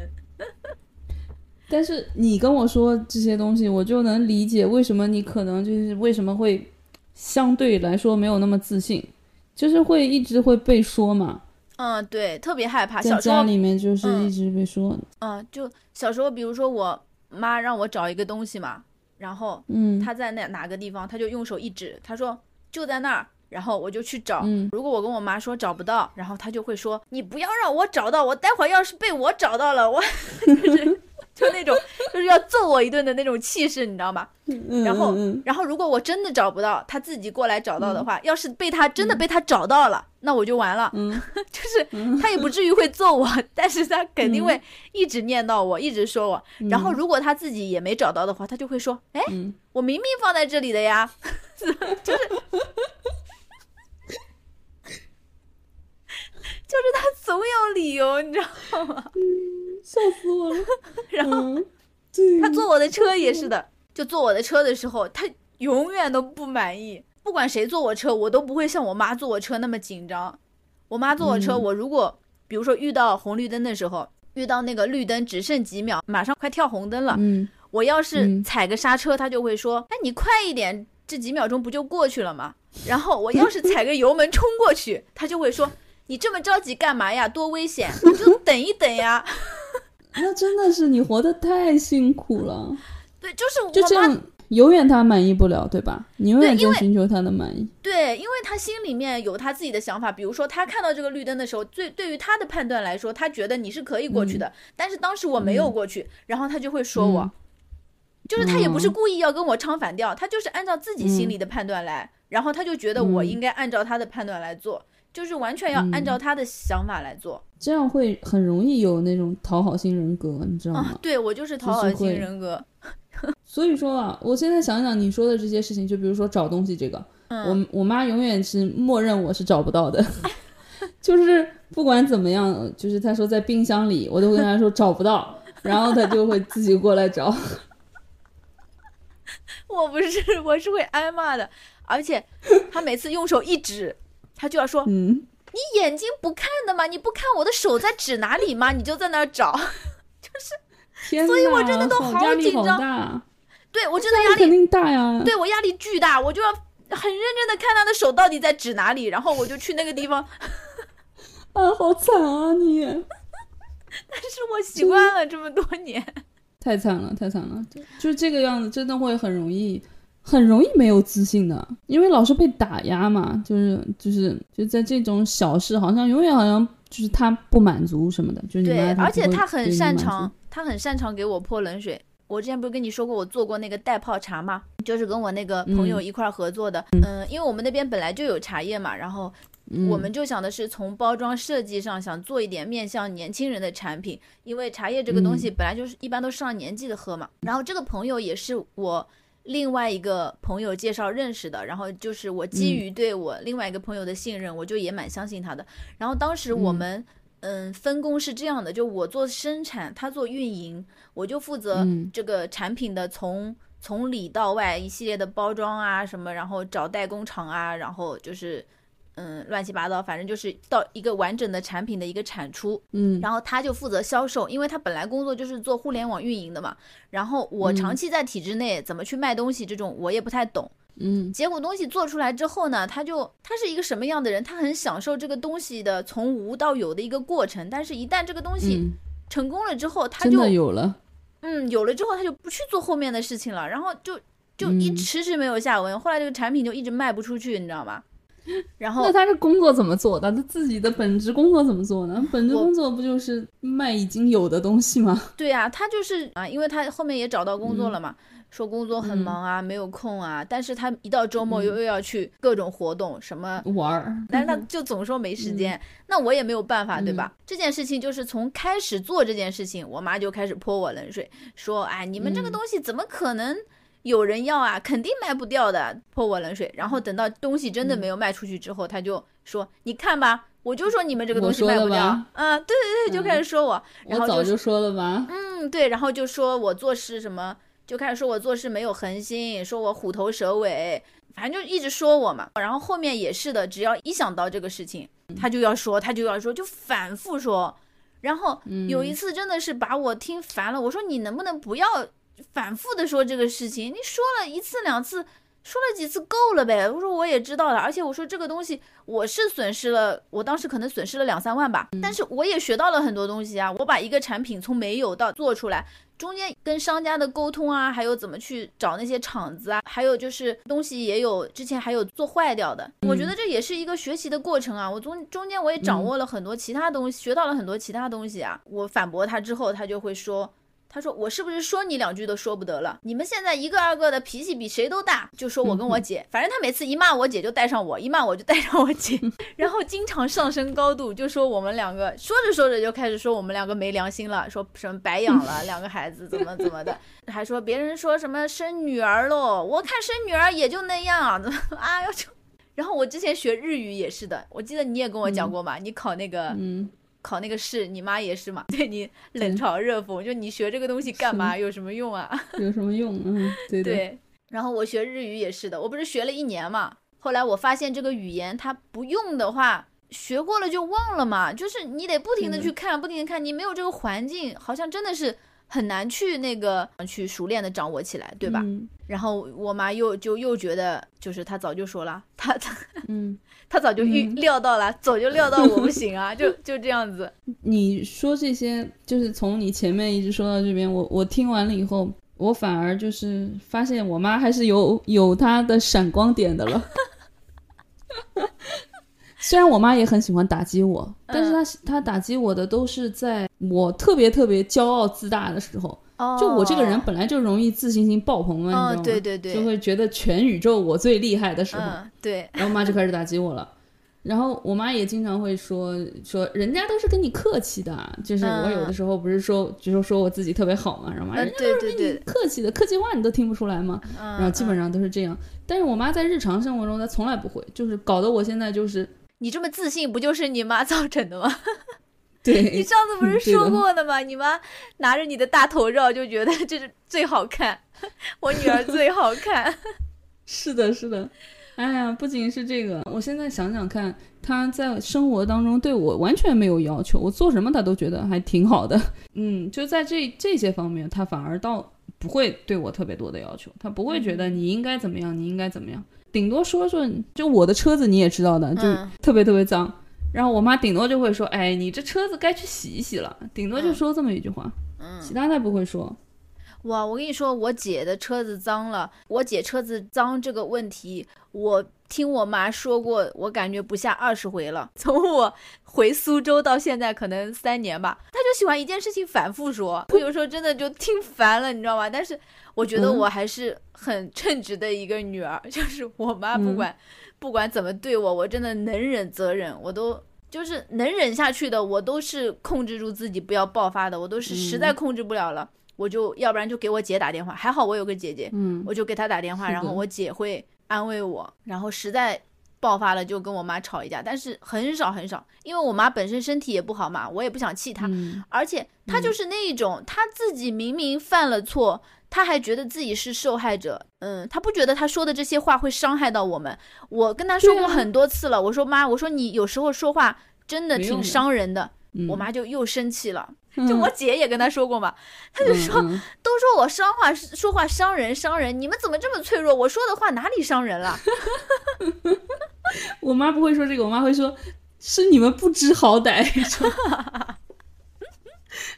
但是你跟我说这些东西，我就能理解为什么你可能就是为什么会相对来说没有那么自信，就是会一直会被说嘛，嗯，对，特别害怕。在小时候家里面就是嗯一直被说，嗯，就小时候，比如说我妈让我找一个东西嘛，然后嗯她在那哪个地方，她就用手一指，她说就在那儿，然后我就去找。嗯如果我跟我妈说找不到，然后她就会说你不要让我找到，我待会儿要是被我找到了，我就 是就那种就是要揍我一顿的那种气势，你知道吗？嗯然后嗯然后如果我真的找不到，他自己过来找到的话，要是被他真的被他找到了，那我就完了。嗯 就是他也不至于会揍我，但是他肯定会一直念叨我，一直说我。然后如果他自己也没找到的话，他就会说：“哎，嗯我明明放在这里的呀。”就是 就是他总有理由，你知道吗？笑死我了，然后嗯，他坐我的车也是的，就坐我的车的时候，他永远都不满意。不管谁坐我车，我都不会像我妈坐我车那么紧张。我妈坐我车，嗯我如果比如说遇到红绿灯的时候，遇到那个绿灯只剩几秒，马上快跳红灯了，嗯我要是嗯踩个刹车，她就会说：“哎，你快一点，这几秒钟不就过去了吗？” 然后我要是踩个油门冲过去，她就会说：“你这么着急干嘛呀？多危险！你就等一等呀。那真的是你活得太辛苦了，”对，就是我妈就这样永远他满意不了，对吧？你永远对因为在寻求他的满意，对，因为他心里面有他自己的想法，比如说他看到这个绿灯的时候，最对于他的判断来说，他觉得你是可以过去的，但是当时我没有过去，然后他就会说我，嗯。就是他也不是嗯故意要跟我唱反调，他就是按照自己心里的判断来，然后他就觉得我嗯应该按照他的判断来做，就是完全要按照他的想法来做、这样会很容易有那种讨好型人格，你知道吗？啊。对我就是讨好型人格，所以说啊，我现在想想你说的这些事情，就比如说找东西这个，嗯，我我妈永远是默认我是找不到的，就是不管怎么样，就是她说在冰箱里，我都会跟她说找不到，然后她就会自己过来找。我不是，我是会挨骂的，而且她每次用手一指，他就要说嗯，你眼睛不看的吗？你不看我的手在指哪里吗？你就在那儿找。天所以我真的都好紧张大，对我真的压力肯，定大呀。对我压力巨大，我就要很认真的看他的手到底在指哪里，然后我就去那个地方。啊，好惨啊你！但是我习惯了这么多年。太惨了，太惨了，就就是这个样子，真的会很容易，很容易没有自信的，因为老是被打压嘛，就是就是就在这种小事，好像永远好像就是他不满足什么的，就是你对，而且他很擅长，他很擅长给我泼冷水。我之前不是跟你说过，我做过那个袋泡茶嘛？就是跟我那个朋友一块儿合作的。嗯因为我们那边本来就有茶叶嘛，然后嗯我们就想的是从包装设计上想做一点面向年轻人的产品，因为茶叶这个东西本来就是一般都是上了年纪的喝嘛。然后这个朋友也是我另外一个朋友介绍认识的，然后就是我基于对我另外一个朋友的信任，我就也蛮相信他的。然后当时我们嗯分工是这样的，就我做生产，他做运营，我就负责嗯这个产品的从。从里到外一系列的包装啊什么，然后找代工厂啊，然后就是嗯乱七八糟，反正就是到一个完整的产品的一个产出。嗯然后他就负责销售，因为他本来工作就是做互联网运营的嘛。然后我嗯长期在体制内，怎么去卖东西这种我也不太懂。嗯结果东西做出来之后呢，他就他是一个什么样的人？他很享受这个东西的从无到有的一个过程，但是一旦这个东西嗯，成功了之后，他真就的有了，嗯有了之后，他就不去做后面的事情了，然后就就一嗯迟迟没有下文。后来这个产品就一直卖不出去，你知道吗？然后那他这工作怎么做的？他自己的本职工作怎么做呢？本职工作不就是卖已经有的东西吗？对呀、他就是啊，因为他后面也找到工作了嗯嘛，说工作很忙啊，没有空啊，但是他一到周末又又要去各种活动，什么，玩儿，但是他就总说没时间，那我也没有办法，对吧？这件事情就是从开始做这件事情，我妈就开始泼我冷水，说，哎，你们这个嗯东西怎么可能？有人要啊，肯定卖不掉的，泼我冷水。然后等到东西真的没有卖出去之后，他就说：“你看吧，我就说你们这个东西卖不掉。的吧”啊，对对对，就开始说我，然后早就说了吧。嗯，对，然后就说我做事什么，就开始说我做事没有恒心，说我虎头蛇尾，反正就一直说我嘛。然后后面也是的，只要一想到这个事情，他就要说，他就要说，就反复说。然后有一次真的是把我听烦了，我说你能不能不要反复的说这个事情？你说了一次两次。说了几次够了呗？我说我也知道了，而且我说这个东西我是损失了，我当时可能损失了两三万吧，但是我也学到了很多东西啊。我把一个产品从没有到做出来，中间跟商家的沟通啊，还有怎么去找那些厂子啊，还有就是东西也有之前还有做坏掉的，我觉得这也是一个学习的过程啊。我中中间我也掌握了很多其他东西，学到了很多其他东西啊。我反驳他之后，他就会说。他说：“我是不是说你两句都说不得了？你们现在一个二个的脾气比谁都大，就说我跟我姐，反正他每次一骂我姐就带上我，一骂我就带上我姐，然后经常上升高度，就说我们两个说着说着就开始说我们两个没良心了，说什么白养了 两个孩子怎么怎么的，还说别人说什么生女儿喽，我看生女儿也就那样，怎么 啊要就。然后我之前学日语也是的，我记得你也跟我讲过嘛，你考那个嗯，考那个试，你妈也是嘛，对你冷嘲热讽，就你学这个东西干嘛，有什么用啊？有什么用？嗯，对的。对，然后我学日语也是的，我不是学了一年嘛，后来我发现这个语言它不用的话，学过了就忘了嘛，就是你得不停的嗯去看，不停的看，你没有这个环境，好像真的是很难去那个去熟练的掌握起来，对吧？嗯然后我妈又就又觉得，就是她早就说了，她她嗯，她早就预嗯料到了，早就料到我不行啊，就就这样子。你说这些，就是从你前面一直说到这边，我我听完了以后，我反而就是发现我妈还是有有她的闪光点的了。虽然我妈也很喜欢打击我，但是她她打击我的都是在我特别特别骄傲自大的时候。哦，就我这个人本来就容易自信心爆棚嘛，你知道嗯，吗？对对对，就会觉得全宇宙我最厉害的时候，嗯，对，然后我妈就开始打击我了。然后我妈也经常会说说人家都是跟你客气的，就是我有的时候不是说就是说我自己特别好嘛，然后嘛，嗯人家都是跟你，客气的客气话你都听不出来吗？然然后基本上都是这样。但是我妈在日常生活中她从来不会，就是搞得我现在就是你这么自信，不就是你妈造成的吗？你上次不是说过的吗？你妈拿着你的大头照就觉得这是最好看，我女儿最好看。是的，是的。哎呀，不仅是这个，我现在想想看，她在生活当中对我完全没有要求，我做什么她都觉得还挺好的。嗯，就在这这些方面，她反而倒不会对我特别多的要求，她不会觉得你应该怎么样，你应该怎么样，顶多说说，就我的车子你也知道的，就嗯特别特别脏。然后我妈顶多就会说：“哎，你这车子该去洗一洗了。”顶多就说这么一句话，嗯，其他她不会说。哇，我跟你说，我姐的车子脏了。我姐车子脏这个问题，我听我妈说过，我感觉不下二十回了。从我回苏州到现在，可能三年吧，她就喜欢一件事情反复说。我有时候真的就听烦了，你知道吗？但是我觉得嗯我还是很称职的一个女儿，就是我妈不管、不管怎么对我，我真的能忍则忍，我都。就是能忍下去的，我都是控制住自己不要爆发的，我都是实在嗯控制不了了。我就要不然就给我姐打电话，还好我有个姐姐，嗯，我就给她打电话，然后我姐会安慰我，然后实在爆发了就跟我妈吵一架，但是很少很少，因为我妈本身身体也不好嘛，我也不想气她，嗯而且她就是那一种，她自己明明犯了错，她还觉得自己是受害者，嗯，他不觉得他说的这些话会伤害到我们，我跟他说过很多次了，我说妈，我说你有时候说话真的挺伤人的，嗯我妈就又生气了，嗯就我姐也跟他说过嘛，她就说。都说我伤话说话伤人伤人，你们怎么这么脆弱？我说的话哪里伤人了？我妈不会说这个，我妈会说是你们不知好歹。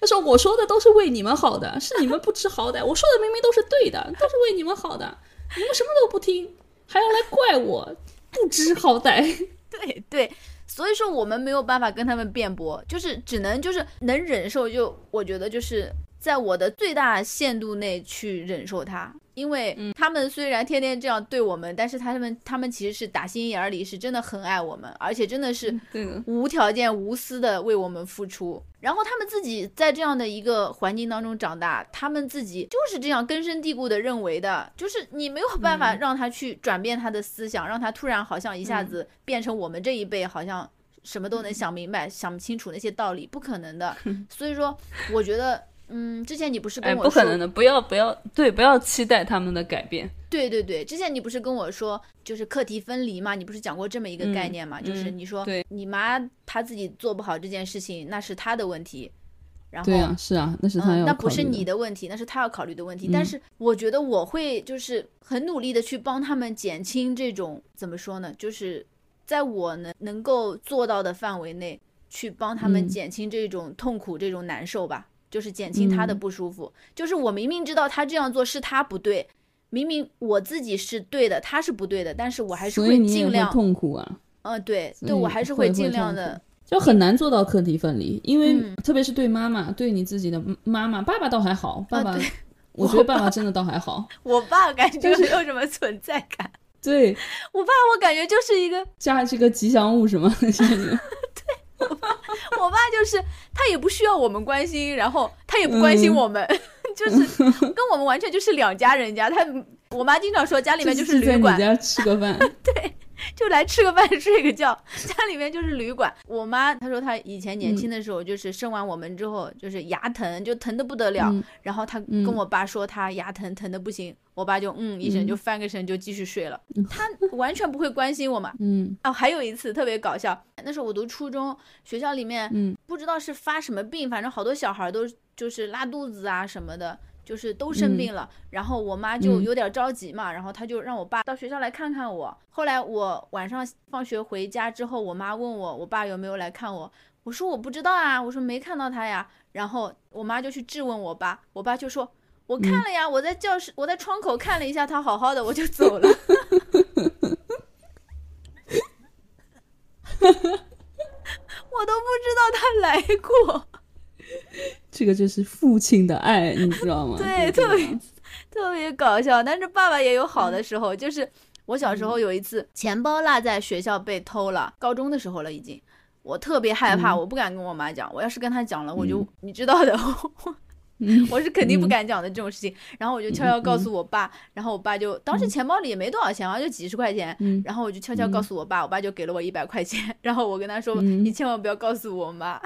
他说我说的都是为你们好的，是你们不知好歹。我说的明明都是对的，都是为你们好的，你们什么都不听，还要来怪我不知好歹。对对，所以说我们没有办法跟他们辩驳，就是只能就是能忍受就，我觉得就是在我的最大限度内去忍受他。因为他们虽然天天这样对我们，但是他们他们其实是打心眼里是真的很爱我们，而且真的是，无条件、无私的为我们付出。然后他们自己在这样的一个环境当中长大，他们自己就是这样根深蒂固的认为的，就是你没有办法让他去转变他的思想，让他突然好像一下子变成我们这一辈好像什么都能想明白、想清楚那些道理，不可能的。所以说，我觉得。嗯，之前你不是跟哎，我说，不可能的，不要不要，对，不要期待他们的改变。对对对，之前你不是跟我说，就是课题分离嘛？你不是讲过这么一个概嗯念嘛？就是嗯你说对你妈她自己做不好这件事情，那是她的问题，然后对啊，是啊，那是他嗯，要那不是你的问题，那是他要考虑的问题。嗯但是我觉得我会就是很努力的去帮他们减轻这种怎么说呢？就是在我能能够做到的范围内，去帮他们嗯减轻这种痛苦、这种难受吧。就是减轻他的嗯不舒服。就是我明明知道他这样做是他不对，明明我自己是对的，他是不对的，但是我还是会尽量，痛苦啊。嗯，对，对我还是会尽量的，就很难做到课题分离，因为、嗯特别是对妈妈，对你自己的妈妈，爸爸倒还好，爸爸，对我觉得爸爸真的倒还好。我爸感觉就是没有什么存在感，对，我爸我感觉就是一个家是个吉祥物是吗？我爸就是他也不需要我们关心，然后他也不关心我们，就是跟我们完全就是两家人家。他我妈经常说家里面就是旅馆，你家吃个饭，就来吃个饭睡个觉，家里面就是旅馆。我妈她说她以前年轻的时候，就是生完我们之后，就是牙疼，就疼的不得了。嗯然后她嗯跟我爸说她牙疼，疼的不行，我爸就嗯一声嗯就翻个身就继续睡了。他完全不会关心我嘛。嗯哦，还有一次特别搞笑，那时候我读初中，学校里面嗯不知道是发什么病，反正好多小孩都就是拉肚子啊什么的，就是都生病了。然后我妈就嗯有点着急嘛，然后她就让我爸到学校来看看我。后来我晚上放学回家之后，我妈问我我爸有没有来看我，我说我不知道啊，我说没看到他呀。然后我妈就去质问我爸，我爸就说。我看了呀，我在教室，我在窗口看了一下他，好好的，我就走了。我都不知道他来过。这个就是父亲的爱，你知道吗？对，特别特别搞笑。但是爸爸也有好的时候，就是我小时候有一次钱包落在学校被偷了，高中的时候了已经，我特别害怕，嗯。我不敢跟我妈讲，我要是跟她讲了，我就、你知道的，嗯。我是肯定不嗯。敢讲的这种事情。然后我就悄悄告诉我爸，然后我爸就当时钱包里也没多少钱，好像就几十块钱。嗯。然后我就悄悄告诉我爸，我爸就给了我一百块钱，然后我跟他说：“嗯。你千万不要告诉我妈。”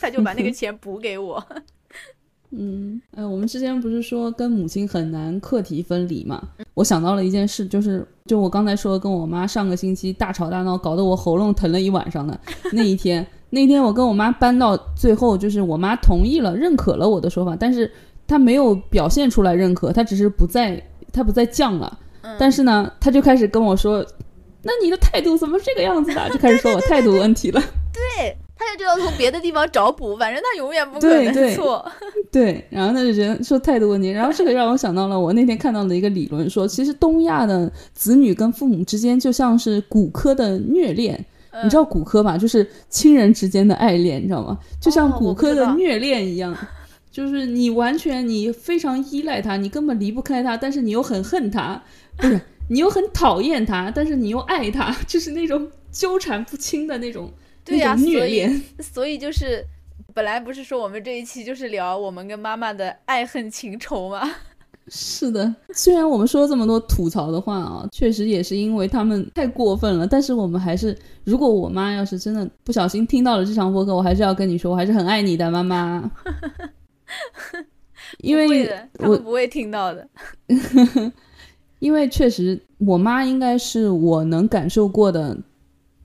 他就把那个钱补给我。嗯，呃，我们之前不是说跟母亲很难课题分离嘛？我想到了一件事，就是就我刚才说跟我妈上个星期大吵大闹，搞得我喉咙疼了一晚上的那一天。那一天我跟我妈搬到最后，就是我妈同意了、认可了我的说法，但是她没有表现出来认可，她只是不再她不再犟了。嗯但是呢，她就开始跟我说：“那你的态度怎么这个样子的？”就开始说我态度问题了。对，他就知道从别的地方找补，反正他永远不可能对对错。对，然后他就觉得说态度问题，然后这个让我想到了我那天看到的一个理论说，其实东亚的子女跟父母之间就像是骨科的虐恋，你知道骨科吧？就是亲人之间的爱恋，你知道吗？就像哦骨科的虐恋一样，就是你完全你非常依赖他，你根本离不开他，但是你又很恨他，不是你又很讨厌他，但是你又爱他，就是那种纠缠不清的那种。对呀、所以，所以就是本来不是说我们这一期就是聊我们跟妈妈的爱恨情仇吗？是的，虽然我们说了这么多吐槽的话啊，确实也是因为他们太过分了，但是我们还是，如果我妈要是真的不小心听到了这场播客，我还是要跟你说，我还是很爱你的，妈妈。因为不会的，他我们不会听到的。因为确实，我妈应该是我能感受过的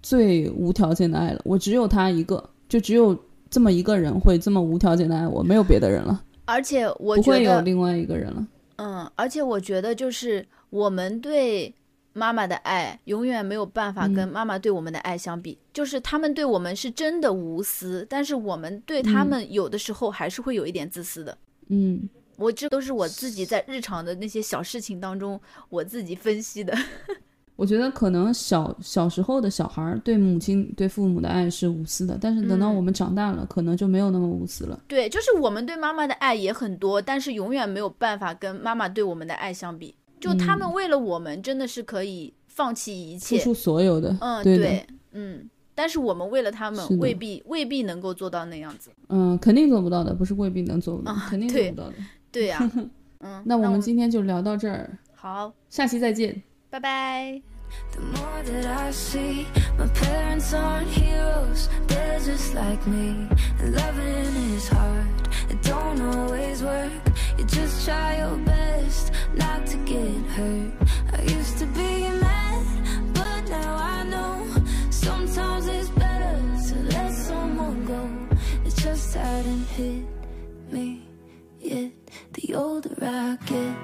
最无条件的爱了。我只有他一个，就只有这么一个人会这么无条件的爱我，没有别的人了，而且我不觉得，会有另外一个人了。嗯，而且我觉得就是我们对妈妈的爱永远没有办法跟嗯妈妈对我们的爱相比。就是他们对我们是真的无私，但是我们对他嗯们有的时候还是会有一点自私的。嗯，我这都是我自己在日常的那些小事情当中我自己分析的。我觉得可能小小时候的小孩儿对母亲、对父母的爱是无私的，但是等到嗯我们长大了，可能就没有那么无私了。对，就是我们对妈妈的爱也很多，但是永远没有办法跟妈妈对我们的爱相比。就他们为了我们，真的是可以放弃一切。付出所有的，嗯，对的，嗯。但是我们为了他们未必未必能够做到那样子。嗯，肯定做不到的，不是未必能做不到，啊肯定做不到的。对呀、嗯，那我们们今天就聊到这儿，好，下期再见。拜拜。The more that I see, my parents aren't heroes, they're just like me. And loving is hard, it don't always work. You just try your best not to get hurt. I used to be mad, but now I know sometimes it's better to let someone go. It just hadn't hit me yet. The older I get,